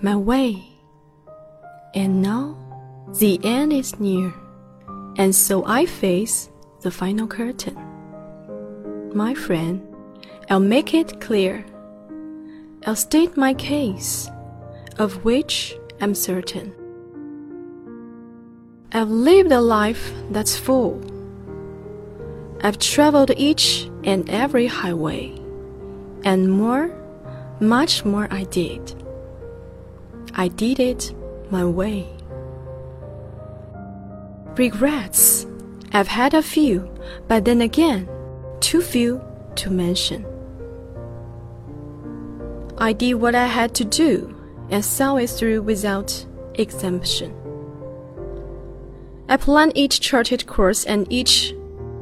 my way. And now the end is near, and so I face the final curtain. My friend, I'll make it clear. I'll state my case, of which I'm certain. I've lived a life that's full. I've traveled each and every highway, and more, much more I did. I did it my way. Regrets, I've had a few, but then again, too few to mention. I did what I had to do and saw it through without exemption. I planned each charted course and each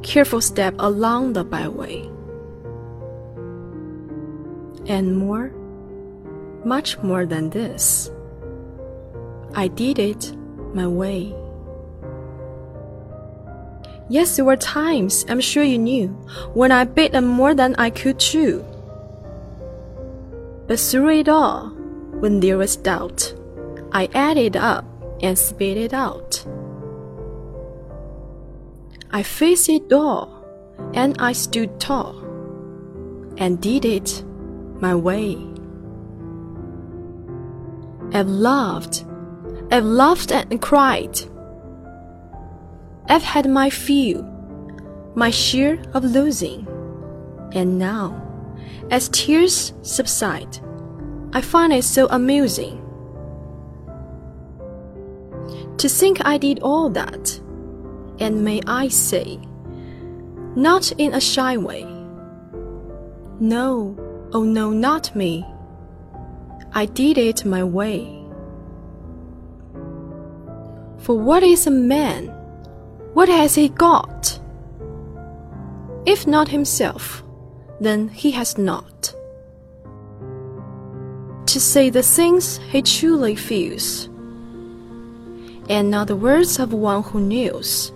careful step along the byway. And more, much more than this, I did it my way. Yes, there were times, I'm sure you knew, when I bit them more than I could chew. But through it all, when there was doubt, I added up and spit it out. I faced it all, and I stood tall, and did it my way. I've loved, I've laughed and cried. I've had my few, my share of losing, and now, as tears subside, I find it so amusing to think I did all that and may I say, not in a shy way. No, oh no, not me. I did it my way. For what is a man? What has he got? If not himself, then he has not. To say the things he truly feels, and not the words of one who knows.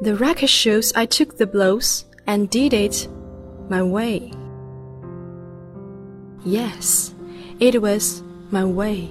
The record shows I took the blows and did it my way. Yes, it was my way.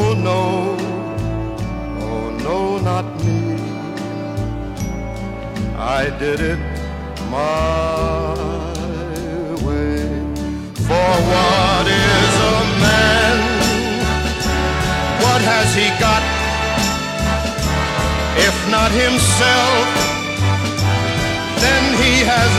Oh no, oh no, not me. I did it my way. For what is a man? What has he got? If not himself, then he has